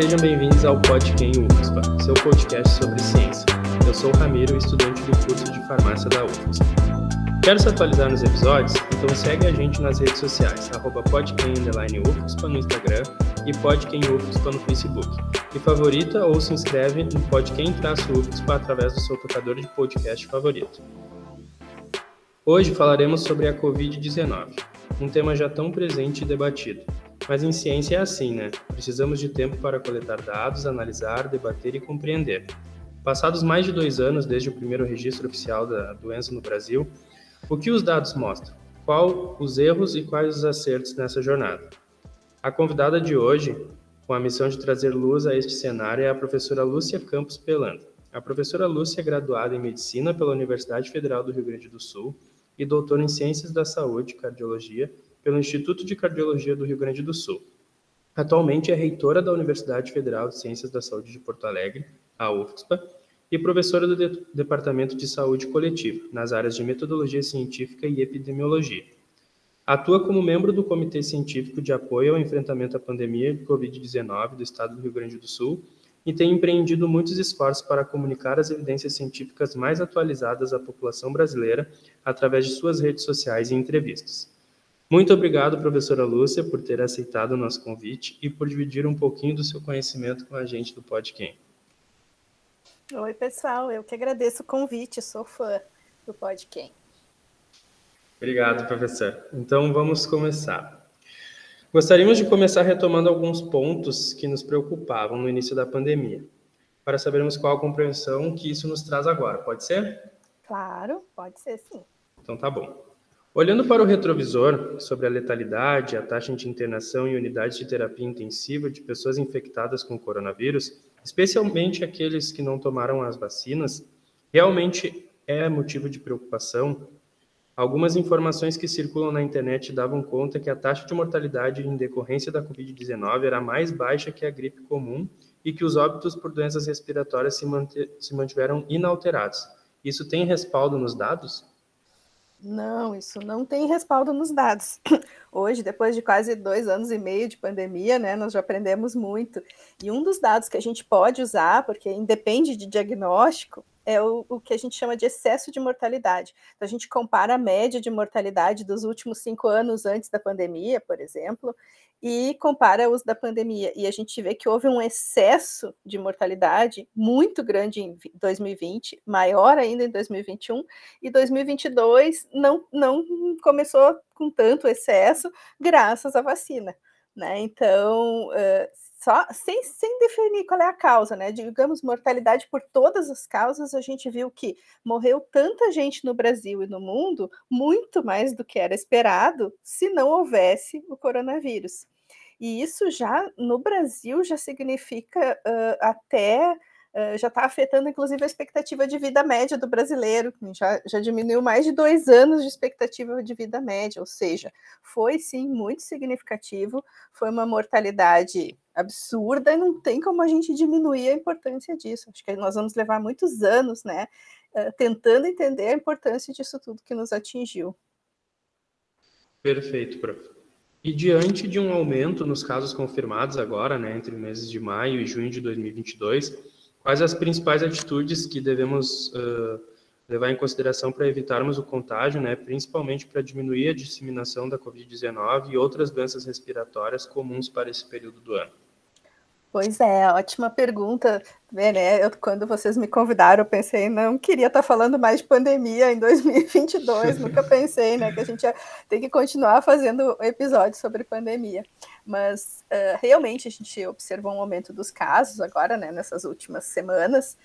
Sejam bem-vindos ao Podquem UFSPA, seu podcast sobre ciência. Eu sou o Ramiro, estudante do curso de farmácia da UFSPA. Quer se atualizar nos episódios? Então segue a gente nas redes sociais, arroba no Instagram e Podquem UFSPA no Facebook. E favorita ou se inscreve no Podquem-UFSPA através do seu tocador de podcast favorito. Hoje falaremos sobre a Covid-19, um tema já tão presente e debatido. Mas em ciência é assim, né? Precisamos de tempo para coletar dados, analisar, debater e compreender. Passados mais de dois anos desde o primeiro registro oficial da doença no Brasil, o que os dados mostram? Qual os erros e quais os acertos nessa jornada? A convidada de hoje, com a missão de trazer luz a este cenário, é a professora Lúcia Campos Pelanda. A professora Lúcia é graduada em Medicina pela Universidade Federal do Rio Grande do Sul e doutora em Ciências da Saúde Cardiologia pelo Instituto de Cardiologia do Rio Grande do Sul. Atualmente é reitora da Universidade Federal de Ciências da Saúde de Porto Alegre, a UFSPA, e professora do de Departamento de Saúde Coletiva, nas áreas de Metodologia Científica e Epidemiologia. Atua como membro do Comitê Científico de Apoio ao Enfrentamento à Pandemia de Covid-19 do Estado do Rio Grande do Sul e tem empreendido muitos esforços para comunicar as evidências científicas mais atualizadas à população brasileira através de suas redes sociais e entrevistas. Muito obrigado, professora Lúcia, por ter aceitado o nosso convite e por dividir um pouquinho do seu conhecimento com a gente do Podquem. Oi, pessoal, eu que agradeço o convite, sou fã do Podquem. Obrigado, professor. Então, vamos começar. Gostaríamos de começar retomando alguns pontos que nos preocupavam no início da pandemia, para sabermos qual a compreensão que isso nos traz agora. Pode ser? Claro, pode ser sim. Então, tá bom. Olhando para o retrovisor sobre a letalidade, a taxa de internação em unidades de terapia intensiva de pessoas infectadas com coronavírus, especialmente aqueles que não tomaram as vacinas, realmente é motivo de preocupação. Algumas informações que circulam na internet davam conta que a taxa de mortalidade em decorrência da Covid-19 era mais baixa que a gripe comum e que os óbitos por doenças respiratórias se, se mantiveram inalterados. Isso tem respaldo nos dados? Não, isso não tem respaldo nos dados. Hoje, depois de quase dois anos e meio de pandemia, né, nós já aprendemos muito. E um dos dados que a gente pode usar, porque independe de diagnóstico, é o, o, que a gente chama de excesso de mortalidade. Então, a gente compara a média de mortalidade dos últimos cinco anos antes da pandemia, por exemplo, e compara os da pandemia. E a gente vê que houve um excesso de mortalidade muito grande em 2020, maior ainda em 2021, e 2022 não, não começou com tanto excesso, graças à vacina. Né? Então, uh, só sem, sem definir qual é a causa, né? Digamos, mortalidade por todas as causas, a gente viu que morreu tanta gente no Brasil e no mundo, muito mais do que era esperado, se não houvesse o coronavírus. E isso já no Brasil já significa uh, até Uh, já está afetando, inclusive, a expectativa de vida média do brasileiro, já, já diminuiu mais de dois anos de expectativa de vida média, ou seja, foi sim muito significativo, foi uma mortalidade absurda e não tem como a gente diminuir a importância disso. Acho que nós vamos levar muitos anos, né, uh, tentando entender a importância disso tudo que nos atingiu. Perfeito, prof. E diante de um aumento nos casos confirmados agora, né, entre meses de maio e junho de 2022, Quais as principais atitudes que devemos uh, levar em consideração para evitarmos o contágio, né, principalmente para diminuir a disseminação da Covid-19 e outras doenças respiratórias comuns para esse período do ano? Pois é, ótima pergunta. Né? Eu, quando vocês me convidaram, eu pensei, não queria estar falando mais de pandemia em 2022, nunca pensei né, que a gente tem que continuar fazendo episódios sobre pandemia. Mas uh, realmente a gente observou um aumento dos casos agora, né, nessas últimas semanas,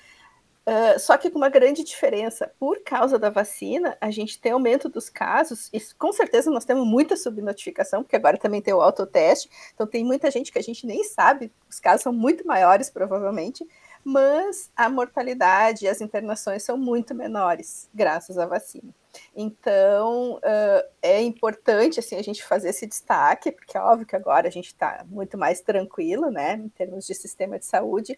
Uh, só que com uma grande diferença, por causa da vacina, a gente tem aumento dos casos, e com certeza nós temos muita subnotificação, porque agora também tem o autoteste, então tem muita gente que a gente nem sabe, os casos são muito maiores, provavelmente, mas a mortalidade e as internações são muito menores, graças à vacina. Então, uh, é importante assim, a gente fazer esse destaque, porque é óbvio que agora a gente está muito mais tranquilo, né, em termos de sistema de saúde,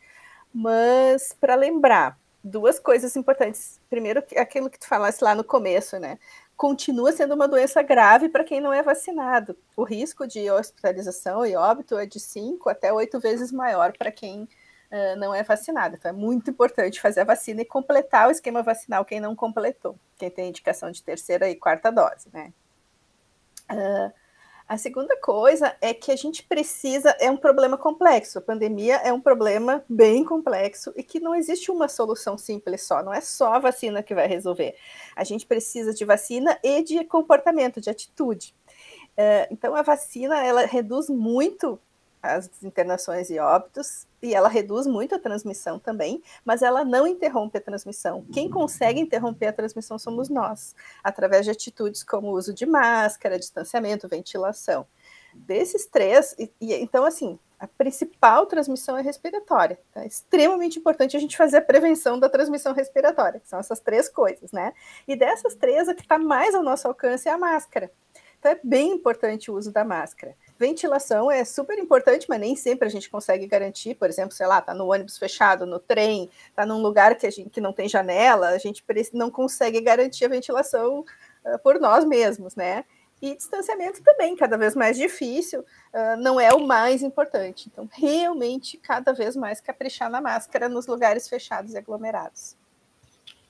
mas para lembrar, duas coisas importantes. Primeiro, aquilo que tu falasse lá no começo, né? Continua sendo uma doença grave para quem não é vacinado. O risco de hospitalização e óbito é de 5 até 8 vezes maior para quem uh, não é vacinado. Então, é muito importante fazer a vacina e completar o esquema vacinal quem não completou, quem tem indicação de terceira e quarta dose, né? Uh, a segunda coisa é que a gente precisa, é um problema complexo. A pandemia é um problema bem complexo e que não existe uma solução simples só, não é só a vacina que vai resolver. A gente precisa de vacina e de comportamento, de atitude. Uh, então, a vacina ela reduz muito as internações e óbitos, e ela reduz muito a transmissão também, mas ela não interrompe a transmissão. Quem consegue interromper a transmissão somos nós, através de atitudes como o uso de máscara, distanciamento, ventilação. Desses três, e, e então, assim, a principal transmissão é respiratória. É extremamente importante a gente fazer a prevenção da transmissão respiratória, que são essas três coisas, né? E dessas três, a que está mais ao nosso alcance é a máscara. Então é bem importante o uso da máscara. Ventilação é super importante, mas nem sempre a gente consegue garantir. Por exemplo, sei lá, tá no ônibus fechado, no trem, tá num lugar que a gente que não tem janela, a gente não consegue garantir a ventilação uh, por nós mesmos, né? E distanciamento também, cada vez mais difícil, uh, não é o mais importante. Então, realmente, cada vez mais caprichar na máscara nos lugares fechados e aglomerados.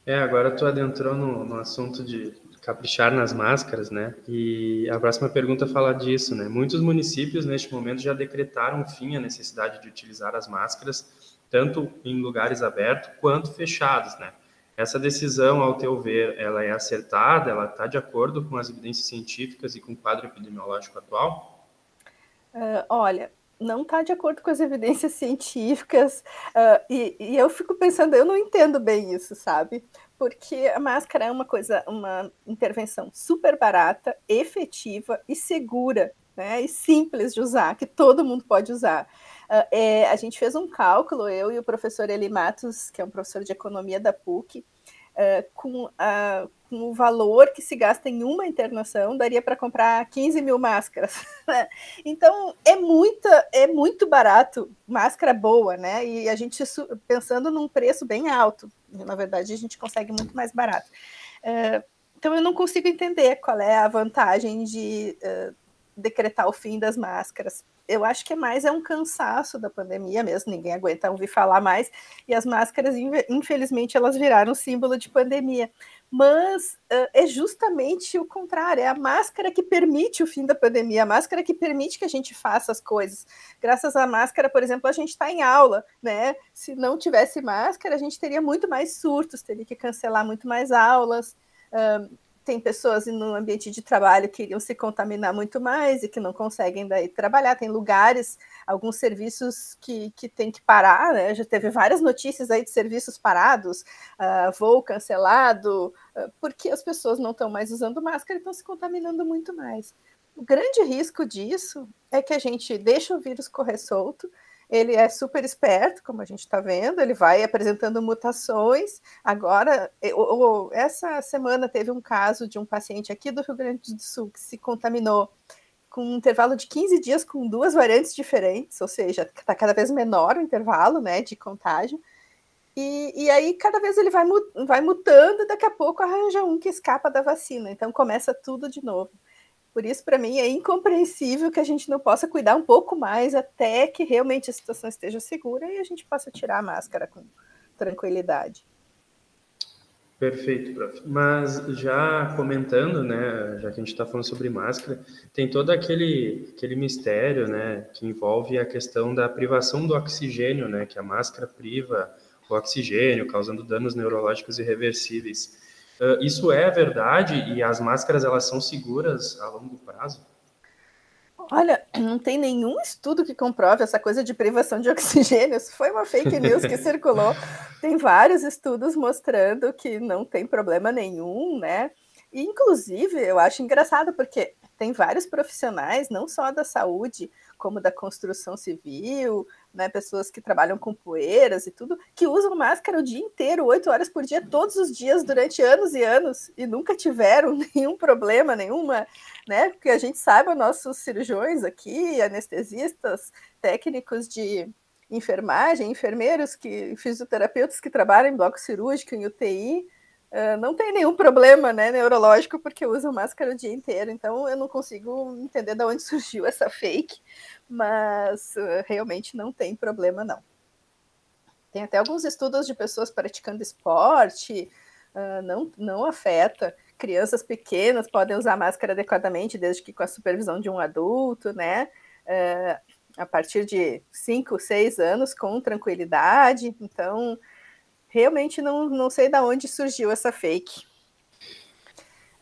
É, agora tu adentrou no, no assunto de caprichar nas máscaras, né? E a próxima pergunta fala disso, né? Muitos municípios neste momento já decretaram fim à necessidade de utilizar as máscaras tanto em lugares abertos quanto fechados, né? Essa decisão, ao teu ver, ela é acertada? Ela está de acordo com as evidências científicas e com o quadro epidemiológico atual? Uh, olha, não está de acordo com as evidências científicas uh, e, e, eu fico pensando, eu não entendo bem isso, sabe? Porque a máscara é uma coisa, uma intervenção super barata, efetiva e segura, né? E simples de usar, que todo mundo pode usar. Uh, é, a gente fez um cálculo, eu e o professor Eli Matos, que é um professor de economia da PUC, uh, com, com o valor que se gasta em uma internação, daria para comprar 15 mil máscaras. Né? então, é, muita, é muito barato, máscara boa, né? E a gente pensando num preço bem alto. Na verdade, a gente consegue muito mais barato. Uh, então, eu não consigo entender qual é a vantagem de uh, decretar o fim das máscaras eu acho que é mais é um cansaço da pandemia mesmo, ninguém aguenta ouvir falar mais, e as máscaras, infelizmente, elas viraram símbolo de pandemia. Mas uh, é justamente o contrário, é a máscara que permite o fim da pandemia, a máscara que permite que a gente faça as coisas. Graças à máscara, por exemplo, a gente está em aula, né? Se não tivesse máscara, a gente teria muito mais surtos, teria que cancelar muito mais aulas. Uh, tem pessoas no ambiente de trabalho que iriam se contaminar muito mais e que não conseguem daí trabalhar. Tem lugares, alguns serviços que, que tem que parar, né? Já teve várias notícias aí de serviços parados, uh, voo cancelado, uh, porque as pessoas não estão mais usando máscara e estão se contaminando muito mais. O grande risco disso é que a gente deixa o vírus correr solto, ele é super esperto, como a gente está vendo, ele vai apresentando mutações. Agora, essa semana teve um caso de um paciente aqui do Rio Grande do Sul que se contaminou com um intervalo de 15 dias com duas variantes diferentes, ou seja, está cada vez menor o intervalo né, de contágio. E, e, aí, cada vez ele vai, vai mutando, e daqui a pouco arranja um que escapa da vacina. Então, começa tudo de novo. Por isso, para mim, é incompreensível que a gente não possa cuidar um pouco mais até que realmente a situação esteja segura e a gente possa tirar a máscara com tranquilidade. Perfeito, prof. Mas já comentando, né, já que a gente está falando sobre máscara, tem todo aquele, aquele mistério, né, que envolve a questão da privação do oxigênio, né, que a máscara priva o oxigênio, causando danos neurológicos irreversíveis. Uh, isso é verdade e as máscaras elas são seguras a longo prazo? Olha, não tem nenhum estudo que comprove essa coisa de privação de oxigênio. Isso foi uma fake news que circulou. Tem vários estudos mostrando que não tem problema nenhum, né? E, inclusive, eu acho engraçado porque tem vários profissionais, não só da saúde, como da construção civil, né, pessoas que trabalham com poeiras e tudo, que usam máscara o dia inteiro, oito horas por dia, todos os dias, durante anos e anos, e nunca tiveram nenhum problema, nenhuma, né? Porque a gente sabe, nossos cirurgiões aqui, anestesistas, técnicos de enfermagem, enfermeiros, que fisioterapeutas que trabalham em bloco cirúrgico, em UTI, uh, não tem nenhum problema né, neurológico porque usam máscara o dia inteiro. Então eu não consigo entender de onde surgiu essa fake, mas uh, realmente não tem problema não. Tem até alguns estudos de pessoas praticando esporte, uh, não, não afeta. Crianças pequenas podem usar máscara adequadamente, desde que com a supervisão de um adulto, né? A partir de 5, 6 anos, com tranquilidade. Então, realmente não, não sei de onde surgiu essa fake.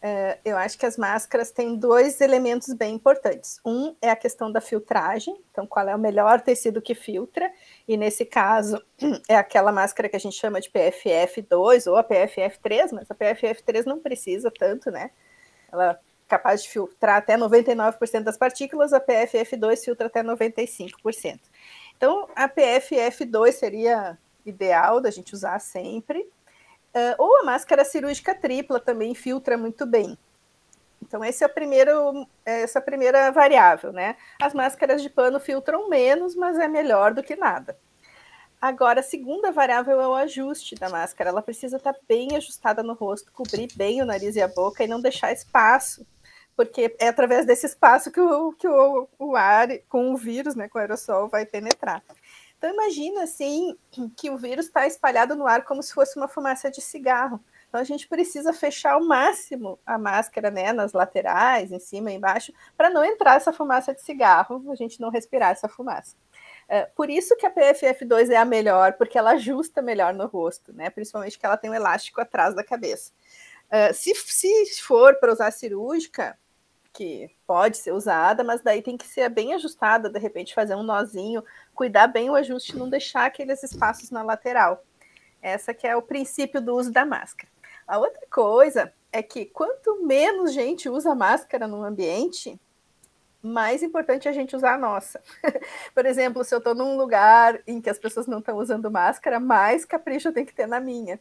Uh, eu acho que as máscaras têm dois elementos bem importantes. Um é a questão da filtragem, então qual é o melhor tecido que filtra, e nesse caso é aquela máscara que a gente chama de PFF2 ou a PFF3, mas a PFF3 não precisa tanto, né? Ela é capaz de filtrar até 99% das partículas, a PFF2 filtra até 95%. Então, a PFF2 seria ideal da gente usar sempre. Uh, ou a máscara cirúrgica tripla também filtra muito bem. Então, esse é essa é a primeira variável, né? As máscaras de pano filtram menos, mas é melhor do que nada. Agora, a segunda variável é o ajuste da máscara. Ela precisa estar bem ajustada no rosto, cobrir bem o nariz e a boca e não deixar espaço, porque é através desse espaço que o, que o, o ar com o vírus, né, com o aerossol, vai penetrar. Então imagina assim que o vírus está espalhado no ar como se fosse uma fumaça de cigarro. Então a gente precisa fechar ao máximo a máscara, né, nas laterais, em cima embaixo, para não entrar essa fumaça de cigarro, a gente não respirar essa fumaça. É, por isso que a PFF2 é a melhor, porque ela ajusta melhor no rosto, né? Principalmente que ela tem um elástico atrás da cabeça. Uh, se, se for para usar cirúrgica, que pode ser usada, mas daí tem que ser bem ajustada, de repente fazer um nozinho, cuidar bem o ajuste, não deixar aqueles espaços na lateral. Essa que é o princípio do uso da máscara. A outra coisa é que quanto menos gente usa máscara no ambiente, mais importante é a gente usar a nossa. Por exemplo, se eu estou num lugar em que as pessoas não estão usando máscara, mais capricho eu tenho que ter na minha.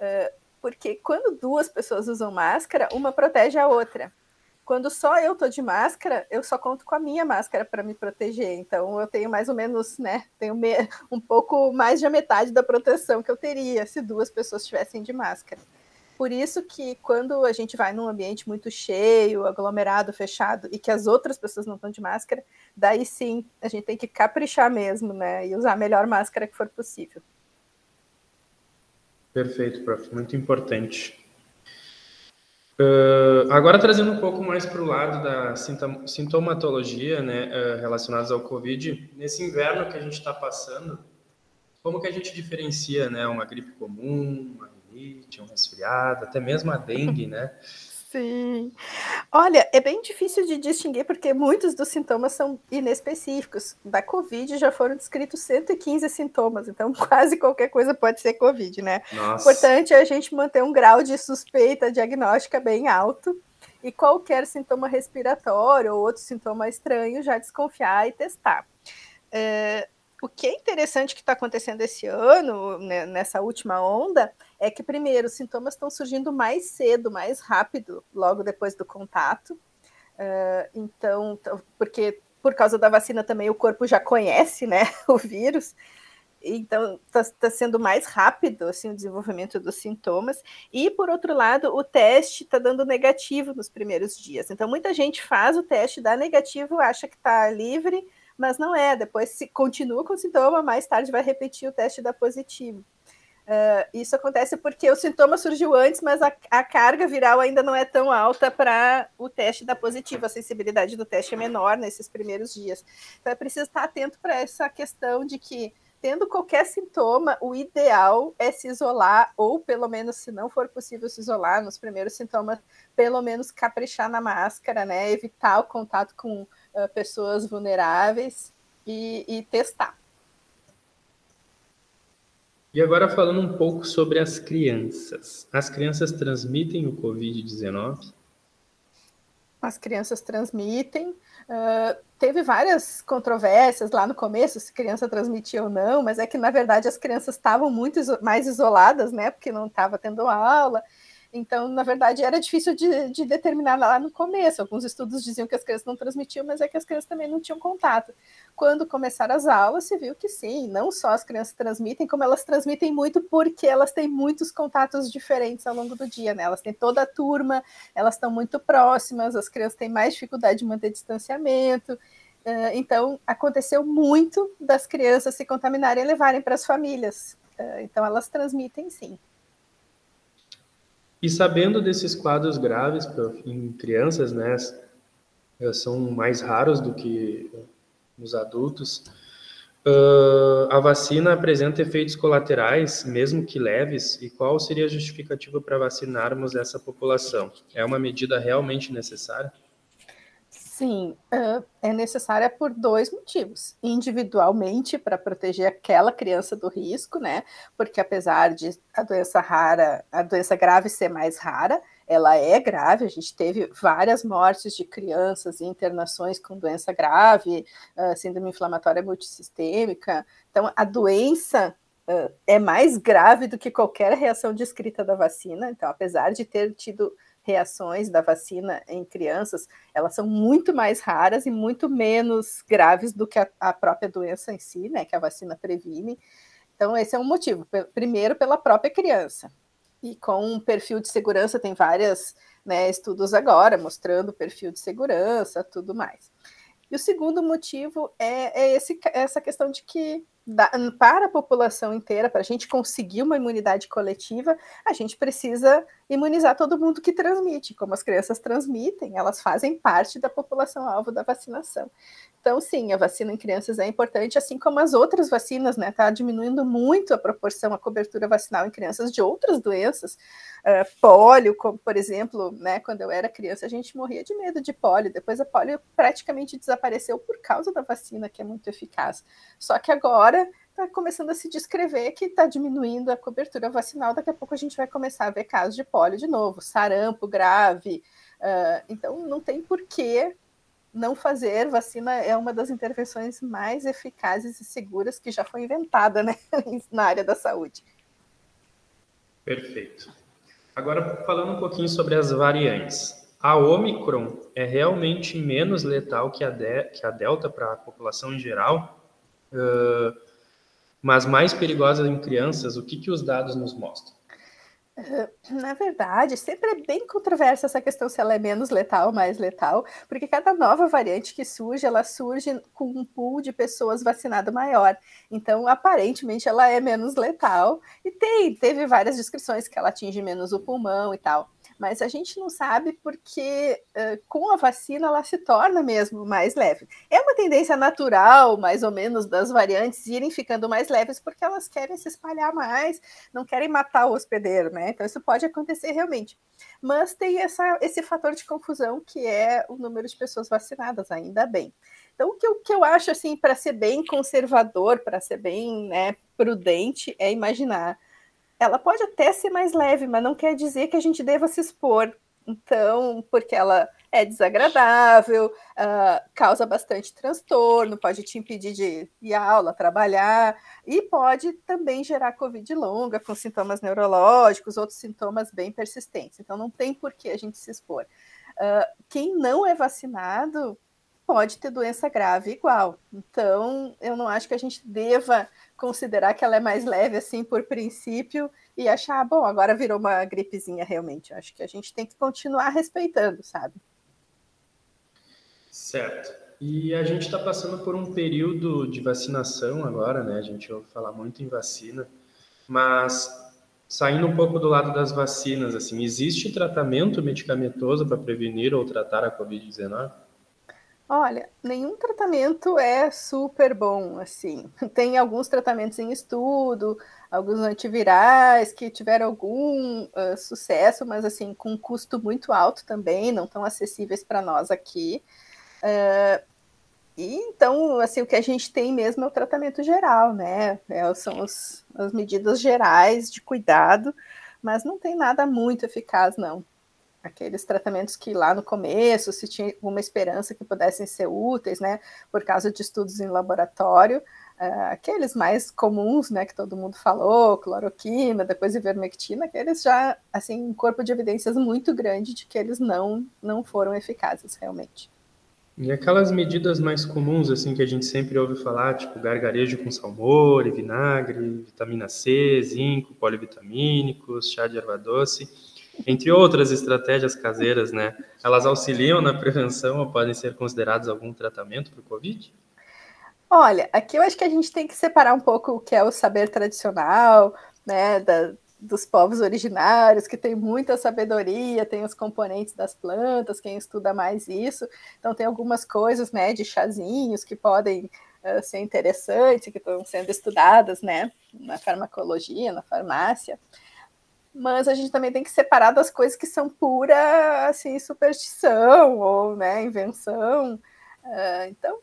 Uh, porque quando duas pessoas usam máscara, uma protege a outra. Quando só eu tô de máscara, eu só conto com a minha máscara para me proteger. Então eu tenho mais ou menos, né, tenho um pouco mais de a metade da proteção que eu teria se duas pessoas estivessem de máscara. Por isso que quando a gente vai num ambiente muito cheio, aglomerado, fechado, e que as outras pessoas não estão de máscara, daí sim a gente tem que caprichar mesmo, né? E usar a melhor máscara que for possível. Perfeito, prof. Muito importante. Uh, agora trazendo um pouco mais para o lado da sintomatologia, né, uh, relacionados ao Covid, nesse inverno que a gente está passando, como que a gente diferencia, né, uma gripe comum, uma rinite, um resfriado, até mesmo a dengue, né? Sim. Olha, é bem difícil de distinguir porque muitos dos sintomas são inespecíficos. Da Covid já foram descritos 115 sintomas, então quase qualquer coisa pode ser Covid, né? Nossa. Importante é a gente manter um grau de suspeita diagnóstica bem alto e qualquer sintoma respiratório ou outro sintoma estranho já desconfiar e testar. É, o que é interessante que está acontecendo esse ano, né, nessa última onda, é que, primeiro, os sintomas estão surgindo mais cedo, mais rápido, logo depois do contato. Uh, então, porque por causa da vacina também o corpo já conhece né, o vírus, então está tá sendo mais rápido assim, o desenvolvimento dos sintomas. E, por outro lado, o teste está dando negativo nos primeiros dias. Então, muita gente faz o teste, dá negativo, acha que está livre, mas não é. Depois se continua com o sintoma, mais tarde vai repetir o teste da positivo. Uh, isso acontece porque o sintoma surgiu antes, mas a, a carga viral ainda não é tão alta para o teste da positiva. A sensibilidade do teste é menor nesses primeiros dias. Então é preciso estar atento para essa questão de que, tendo qualquer sintoma, o ideal é se isolar, ou pelo menos, se não for possível se isolar nos primeiros sintomas, pelo menos caprichar na máscara, né? Evitar o contato com uh, pessoas vulneráveis e, e testar. E agora falando um pouco sobre as crianças. As crianças transmitem o Covid-19? As crianças transmitem. Uh, teve várias controvérsias lá no começo, se criança transmitia ou não, mas é que, na verdade, as crianças estavam muito mais isoladas, né? Porque não estava tendo aula. Então, na verdade, era difícil de, de, determinar lá no começo. Alguns estudos diziam que as crianças não transmitiam, mas é que as crianças também não tinham contato. Quando começaram as aulas, se viu que sim, não só as crianças transmitem, como elas transmitem muito porque elas têm muitos contatos diferentes ao longo do dia, né? Elas têm toda a turma, elas estão muito próximas, as crianças têm mais dificuldade de manter distanciamento. Então, aconteceu muito das crianças se contaminarem e levarem para as famílias. Então, elas transmitem sim. E sabendo desses quadros graves em crianças, né, são mais raros do que nos adultos, uh, a vacina apresenta efeitos colaterais, mesmo que leves, e qual seria a justificativa para vacinarmos essa população? É uma medida realmente necessária? Sim, é necessária por dois motivos. Individualmente, para proteger aquela criança do risco, né? Porque apesar de a doença rara, a doença grave ser mais rara, ela é grave. A gente teve várias mortes de crianças e internações com doença grave, síndrome inflamatória multissistêmica. Então, a doença é mais grave do que qualquer reação descrita da vacina. Então, apesar de ter tido reações da vacina em crianças, elas são muito mais raras e muito menos graves do que a, a própria doença em si, né, que a vacina previne. Então, esse é um motivo. Primeiro, pela própria criança. E com um perfil de segurança, tem vários né, estudos agora mostrando o perfil de segurança, tudo mais. E o segundo motivo é, é esse, essa questão de que da, para a população inteira, para a gente conseguir uma imunidade coletiva, a gente precisa imunizar todo mundo que transmite. Como as crianças transmitem, elas fazem parte da população alvo da vacinação. Então, sim, a vacina em crianças é importante, assim como as outras vacinas, né? Está diminuindo muito a proporção, a cobertura vacinal em crianças de outras doenças, uh, pólio, como por exemplo, né? Quando eu era criança, a gente morria de medo de pólio. Depois a pólio praticamente desapareceu por causa da vacina, que é muito eficaz. Só que agora está começando a se descrever que está diminuindo a cobertura vacinal. Daqui a pouco a gente vai começar a ver casos de pólio de novo, sarampo grave. Uh, então, não tem porquê não fazer vacina é uma das intervenções mais eficazes e seguras que já foi inventada né, na área da saúde. Perfeito. Agora, falando um pouquinho sobre as variantes. A Omicron é realmente menos letal que a, de, que a Delta para a população em geral, uh, mas mais perigosa em crianças. O que, que os dados nos mostram? Na verdade, sempre é bem controversa essa questão se ela é menos letal ou mais letal, porque cada nova variante que surge, ela surge com um pool de pessoas vacinadas maior. Então, aparentemente, ela é menos letal. E tem, teve várias descrições que ela atinge menos o pulmão e tal mas a gente não sabe porque uh, com a vacina ela se torna mesmo mais leve. É uma tendência natural, mais ou menos, das variantes irem ficando mais leves porque elas querem se espalhar mais, não querem matar o hospedeiro, né? Então isso pode acontecer realmente. Mas tem essa, esse fator de confusão que é o número de pessoas vacinadas, ainda bem. Então, o que eu, que eu acho, assim, para ser bem conservador, para ser bem né, prudente, é imaginar ela pode até ser mais leve, mas não quer dizer que a gente deva se expor. Então, porque ela é desagradável, uh, causa bastante transtorno, pode te impedir de ir à aula, trabalhar, e pode também gerar Covid longa, com sintomas neurológicos, outros sintomas bem persistentes. Então, não tem por que a gente se expor. Uh, quem não é vacinado pode ter doença grave igual. Então, eu não acho que a gente deva considerar que ela é mais leve assim por princípio e achar, bom, agora virou uma gripezinha realmente. Eu acho que a gente tem que continuar respeitando, sabe? Certo. E a gente está passando por um período de vacinação agora, né? A gente ouve falar muito em vacina, mas saindo um pouco do lado das vacinas, assim, existe tratamento medicamentoso para prevenir ou tratar a Covid-19? Olha, nenhum tratamento é super bom, assim. Tem alguns tratamentos em estudo, alguns antivirais que tiveram algum uh, sucesso, mas assim, com um custo muito alto também, não tão acessíveis para nós aqui. Uh, e então, assim, o que a gente tem mesmo é o tratamento geral, né? É, são os, as medidas gerais de cuidado, mas não tem nada muito eficaz, não aqueles tratamentos que lá no começo se tinha uma esperança que pudessem ser úteis, né, por causa de estudos em laboratório, Uh, aqueles mais comuns, né, que todo mundo falou, cloroquina, depois ivermectina, aqueles já, assim, um corpo de evidências muito grande de que eles não, não foram eficazes realmente. E aquelas medidas mais comuns, assim, que a gente sempre ouve falar, tipo gargarejo com salmoura vinagre, vitamina C, zinco, polivitamínicos, chá de erva doce, entre outras estratégias caseiras, né? Elas auxiliam na prevenção ou podem ser consideradas algum tratamento para o Covid? Olha, aqui eu acho que a gente tem que separar um pouco o que é o saber tradicional, né, da, dos povos originários, que tem muita sabedoria, tem os componentes das plantas, quem estuda mais isso. Então, tem algumas coisas, né, de chazinhos que podem uh, ser interessantes, que estão sendo estudadas, né, na farmacologia, na farmácia. Mas a gente também tem que separar das coisas que são pura, assim, superstição ou, né, invenção. Uh, então,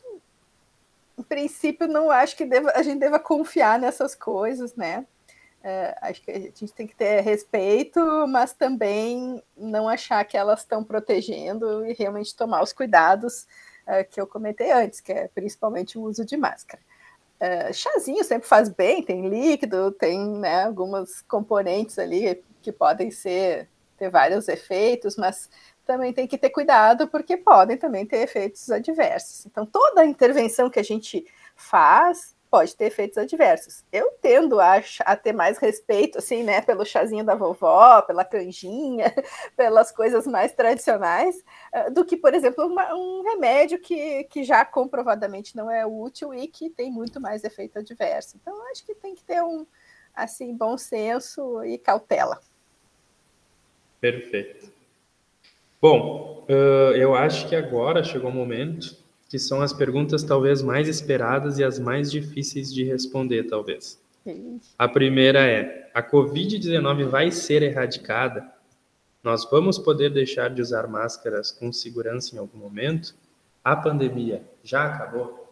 em princípio, não acho que deva, a gente deva confiar nessas coisas, né? É, acho que a gente tem que ter respeito, mas também não achar que elas estão protegendo e realmente tomar os cuidados é, que eu comentei antes, que é principalmente o uso de máscara. É, chazinho sempre faz bem, tem líquido, tem né, algumas componentes ali que podem ser ter vários efeitos, mas também tem que ter cuidado porque podem também ter efeitos adversos. Então, toda intervenção que a gente faz pode ter efeitos adversos. Eu tendo a, a, ter mais respeito, assim, né, pelo chazinho da vovó, pela canjinha, pelas coisas mais tradicionais, uh, do que, por exemplo, uma, um remédio que, que já comprovadamente não é útil e que tem muito mais efeito adverso. Então, acho que tem que ter um, assim, bom senso e cautela. Perfeito. Bom, uh, eu acho que agora chegou o momento que são as perguntas talvez mais esperadas e as mais difíceis de responder, talvez. A primeira é: a Covid-19 vai ser erradicada? Nós vamos poder deixar de usar máscaras com segurança em algum momento? A pandemia já acabou?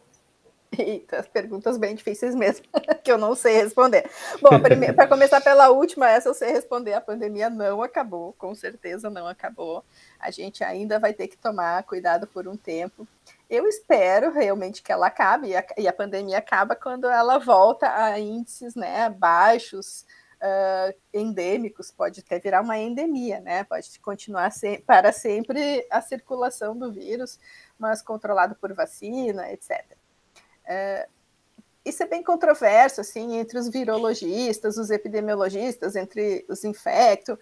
Eita, as perguntas bem difíceis mesmo, que eu não sei responder. Bom, para começar pela última, essa eu sei responder. A pandemia não acabou, com certeza não acabou. A gente ainda vai ter que tomar cuidado por um tempo. Eu espero realmente que ela acabe, e a, e a pandemia acaba quando ela volta a índices né, baixos, uh, endêmicos, pode até virar uma endemia, né? Pode continuar se, para sempre a circulação do vírus, mas controlado por vacina, etc. É, isso é bem controverso, assim, entre os virologistas, os epidemiologistas, entre os infectos,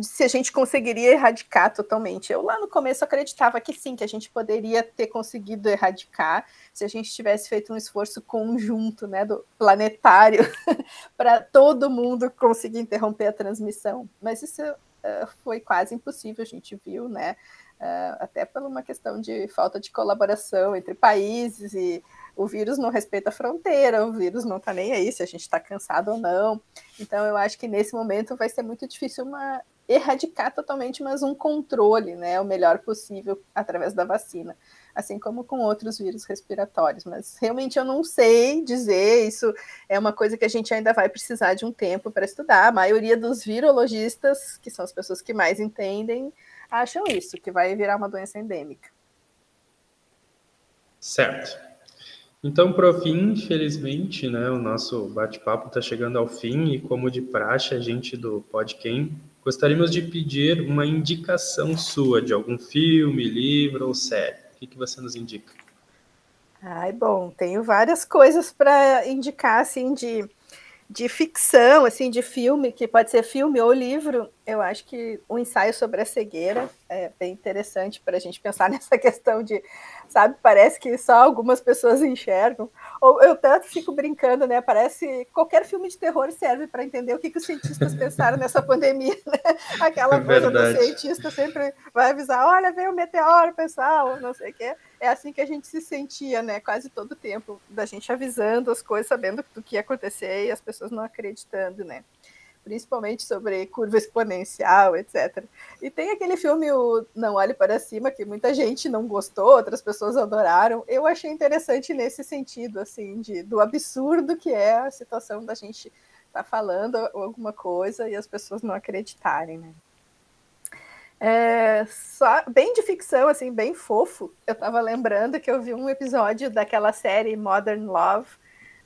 se a gente conseguiria erradicar totalmente. Eu lá no começo acreditava que sim, que a gente poderia ter conseguido erradicar se a gente tivesse feito um esforço conjunto, né, do planetário, para todo mundo conseguir interromper a transmissão. Mas isso uh, foi quase impossível, a gente viu, né, uh, até por uma questão de falta de colaboração entre países e o vírus não respeita a fronteira, o vírus não está nem aí se a gente está cansado ou não. Então, eu acho que nesse momento vai ser muito difícil uma erradicar totalmente, mas um controle, né, o melhor possível através da vacina, assim como com outros vírus respiratórios. Mas realmente eu não sei dizer, isso é uma coisa que a gente ainda vai precisar de um tempo para estudar. A maioria dos virologistas, que são as pessoas que mais entendem, acham isso, que vai virar uma doença endêmica. Certo. Então, por fim, infelizmente, né, o nosso bate-papo está chegando ao fim e, como de praxe, a gente do Podquem gostaríamos de pedir uma indicação sua de algum filme, livro ou série. O que, que você nos indica? Ai, bom, tenho várias coisas para indicar, assim, de de ficção, assim, de filme, que pode ser filme ou livro, eu acho que o um ensaio sobre a cegueira é bem interessante para a gente pensar nessa questão de, sabe, parece que só algumas pessoas enxergam. Ou eu tanto fico brincando, né? Parece qualquer filme de terror serve para entender o que, que os cientistas pensaram nessa pandemia, né? Aquela é coisa do cientista sempre vai avisar, olha, veio o um meteoro, pessoal, não sei o quê é assim que a gente se sentia, né? Quase todo o tempo, da gente avisando as coisas, sabendo do que ia acontecer e as pessoas não acreditando, né? Principalmente sobre curva exponencial, etc. E tem aquele filme, o Não Olhe Para Cima, que muita gente não gostou, outras pessoas adoraram. Eu achei interessante nesse sentido, assim, de, do absurdo que é a situação da gente estar tá falando alguma coisa e as pessoas não acreditarem, né? É, só, bem de ficção, assim, bem fofo. Eu tava lembrando que eu vi um episódio daquela série Modern Love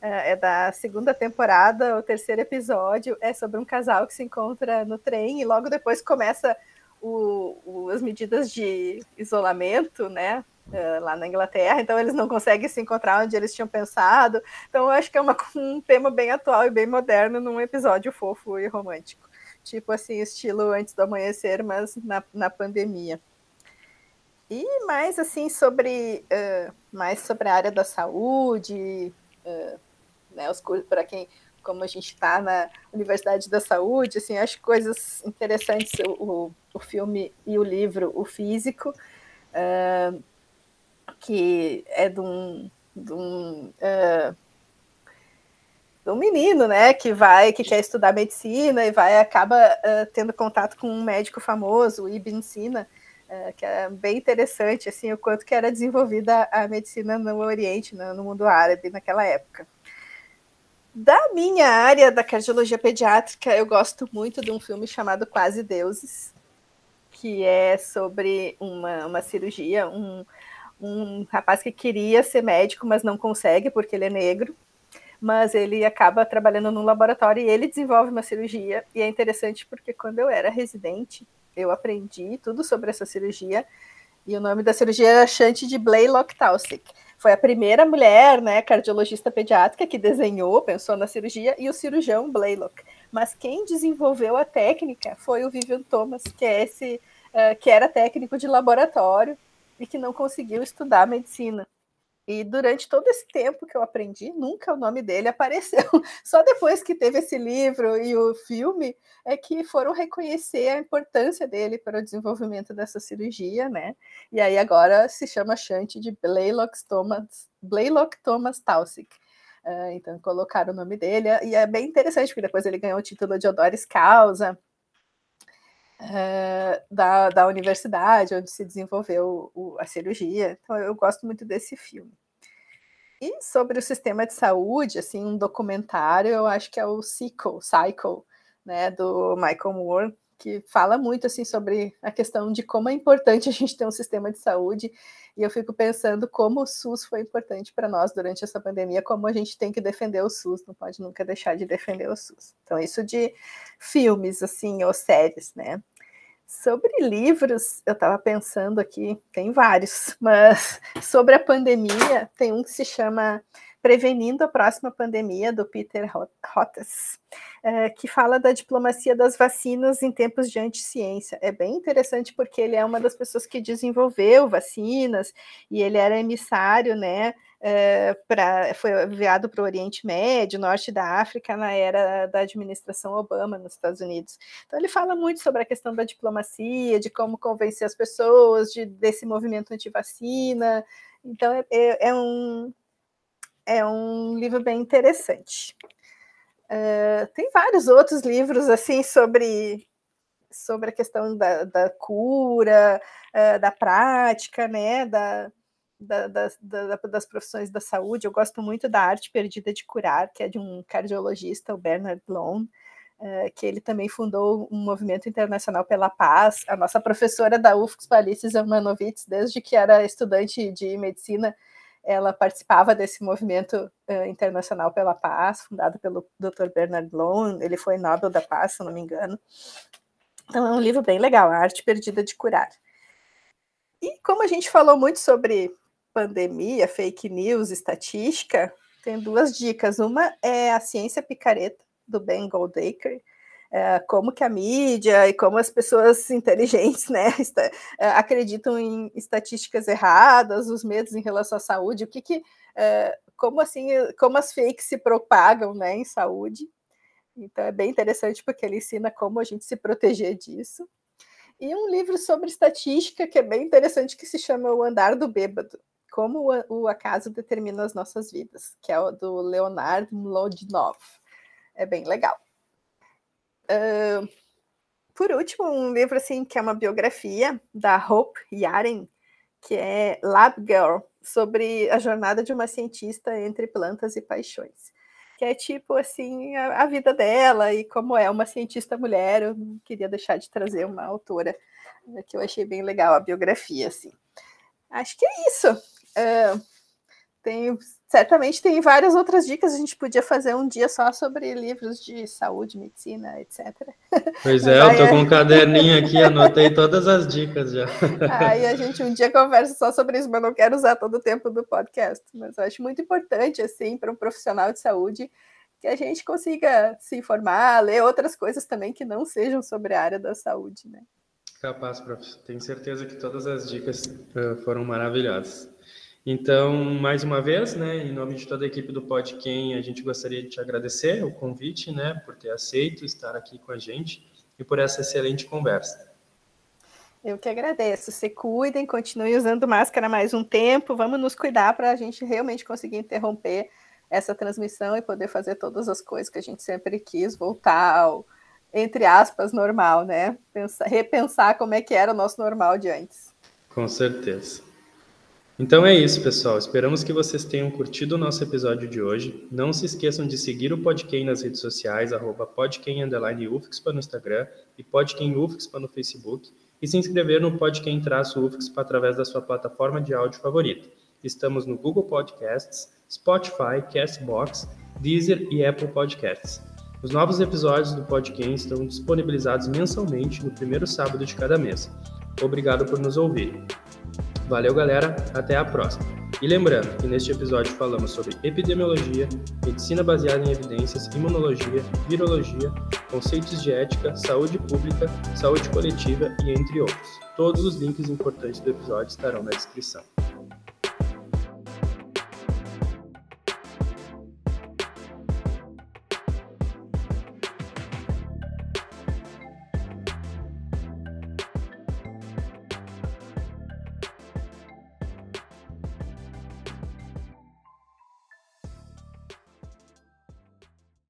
é, é da segunda temporada, o terceiro episódio é sobre um casal que se encontra no trem e logo depois começa o, o, as medidas de isolamento, né? Uh, lá na Inglaterra, então eles não conseguem se encontrar onde eles tinham pensado. Então, eu acho que é uma, um tema bem atual e bem moderno num episódio fofo e romântico. Tipo assim, estilo antes do amanhecer, mas na, na pandemia. E mais assim sobre uh, mais sobre a área da saúde, uh, né, os para quem, como a gente está na Universidade da Saúde, assim, acho coisas interessantes o, o, filme e o livro, o físico, uh, que é de um, de um, uh, um menino, né, que vai, que quer estudar medicina e vai acaba uh, tendo contato com um médico famoso, Ibn Sina, que é bem interessante, assim, o quanto que era desenvolvida a medicina no Oriente, no, no mundo árabe naquela época. Da minha área da cardiologia pediátrica, eu gosto muito de um filme chamado Quase Deuses, que é sobre uma, uma cirurgia, um, um rapaz que queria ser médico, mas não consegue porque ele é negro, mas ele acaba trabalhando num laboratório e ele desenvolve uma cirurgia, e é interessante porque quando eu era residente, eu aprendi tudo sobre essa cirurgia, e o nome da cirurgia era Chante de Blaylock-Taussig foi a primeira mulher, né, cardiologista pediátrica que desenhou, pensou na cirurgia, e o cirurgião Blaylock. Mas quem desenvolveu a técnica foi o Vivian Thomas, que é esse, uh, que era técnico de laboratório e que não conseguiu estudar medicina. E durante todo esse tempo que eu aprendi, nunca o nome dele apareceu. Só depois que teve esse livro e o filme é que foram reconhecer a importância dele para o desenvolvimento dessa cirurgia, né? E aí agora se chama Shunt de Blaylock Thomas, Blaylock Thomas Taussig. Uh, então colocaram o nome dele e é bem interessante porque depois ele ganhou o título de honoris causa uh, da, da universidade onde se desenvolveu o, a cirurgia. Então, eu gosto muito desse filme. E sobre o sistema de saúde, assim, um documentário, eu acho que é o Cycle, Cycle né, do Michael Moore, que fala muito assim sobre a questão de como é importante a gente ter um sistema de saúde. E eu fico pensando como o SUS foi importante para nós durante essa pandemia, como a gente tem que defender o SUS, não pode nunca deixar de defender o SUS. Então, isso de filmes, assim, ou séries, né? Sobre livros, eu estava pensando aqui, tem vários, mas sobre a pandemia, tem um que se chama Prevenindo a Próxima Pandemia, do Peter Hottas, é, que fala da diplomacia das vacinas em tempos de anticiência. É bem interessante porque ele é uma das pessoas que desenvolveu vacinas e ele era emissário, né, é, pra, foi enviado para o Oriente Médio, Norte da África, na era da administração Obama nos Estados Unidos. Então, ele fala muito sobre a questão da diplomacia, de como convencer as pessoas, de, desse movimento anti-vacina. Então, é, é, é, um, é um livro bem interessante. Uh, tem vários outros livros assim sobre sobre a questão da, da cura, uh, da prática, né, da, da, da, da, das profissões da saúde, eu gosto muito da Arte Perdida de Curar, que é de um cardiologista, o Bernard Lone, uh, que ele também fundou um movimento internacional pela paz. A nossa professora da UFSC, Alice Zamanovitz, desde que era estudante de medicina, ela participava desse movimento uh, internacional pela paz, fundado pelo Dr. Bernard Lone, ele foi Nobel da Paz, se não me engano. Então é um livro bem legal, A Arte Perdida de Curar. E como a gente falou muito sobre pandemia, fake news, estatística, tem duas dicas. Uma é a ciência picareta, do Ben Goldacre, como que a mídia e como as pessoas inteligentes né, é, acreditam em estatísticas erradas, os medos em relação à saúde, o que, que é, como assim, como as fakes se propagam né, em saúde. Então é bem interessante porque ele ensina como a gente se proteger disso. E um livro sobre estatística que é bem interessante que se chama O Andar do Bêbado como o acaso determina as nossas vidas, que é o do Leonard Mlodinov. É bem legal. Por último, um livro assim que é uma biografia da Hope Yaren, que é Lab Girl, sobre a jornada de uma cientista entre plantas e paixões. Que é tipo assim a, a vida dela e como é uma cientista mulher. Eu não queria deixar de trazer uma autora né, que eu achei bem legal a biografia assim. Acho que é isso. Uh, tem, certamente tem várias outras dicas. A gente podia fazer um dia só sobre livros de saúde, medicina, etc. Pois é, eu tô com um caderninho aqui, anotei todas as dicas já. Aí a gente um dia conversa só sobre isso, mas não quero usar todo o tempo do podcast. Mas eu acho muito importante, assim, para um profissional de saúde, que a gente consiga se informar, ler outras coisas também que não sejam sobre a área da saúde, né? Capaz, professor. Tenho certeza que todas as dicas uh, foram maravilhosas. Então, mais uma vez, né, em nome de toda a equipe do Podquem, a gente gostaria de te agradecer o convite, né, por ter aceito estar aqui com a gente e por essa excelente conversa. Eu que agradeço. Se cuidem, continuem usando máscara mais um tempo. Vamos nos cuidar para a gente realmente conseguir interromper essa transmissão e poder fazer todas as coisas que a gente sempre quis, voltar ao, entre aspas, normal, né? Pensar, repensar como é que era o nosso normal de antes. Com certeza. Então é isso, pessoal. Esperamos que vocês tenham curtido o nosso episódio de hoje. Não se esqueçam de seguir o Podquem nas redes sociais, arroba no Instagram e podquemufxpa no Facebook, e se inscrever no Podquem-ufxpa através da sua plataforma de áudio favorita. Estamos no Google Podcasts, Spotify, Castbox, Deezer e Apple Podcasts. Os novos episódios do Podquem estão disponibilizados mensalmente no primeiro sábado de cada mês. Obrigado por nos ouvir. Valeu, galera. Até a próxima. E lembrando que neste episódio falamos sobre epidemiologia, medicina baseada em evidências, imunologia, virologia, conceitos de ética, saúde pública, saúde coletiva e entre outros. Todos os links importantes do episódio estarão na descrição.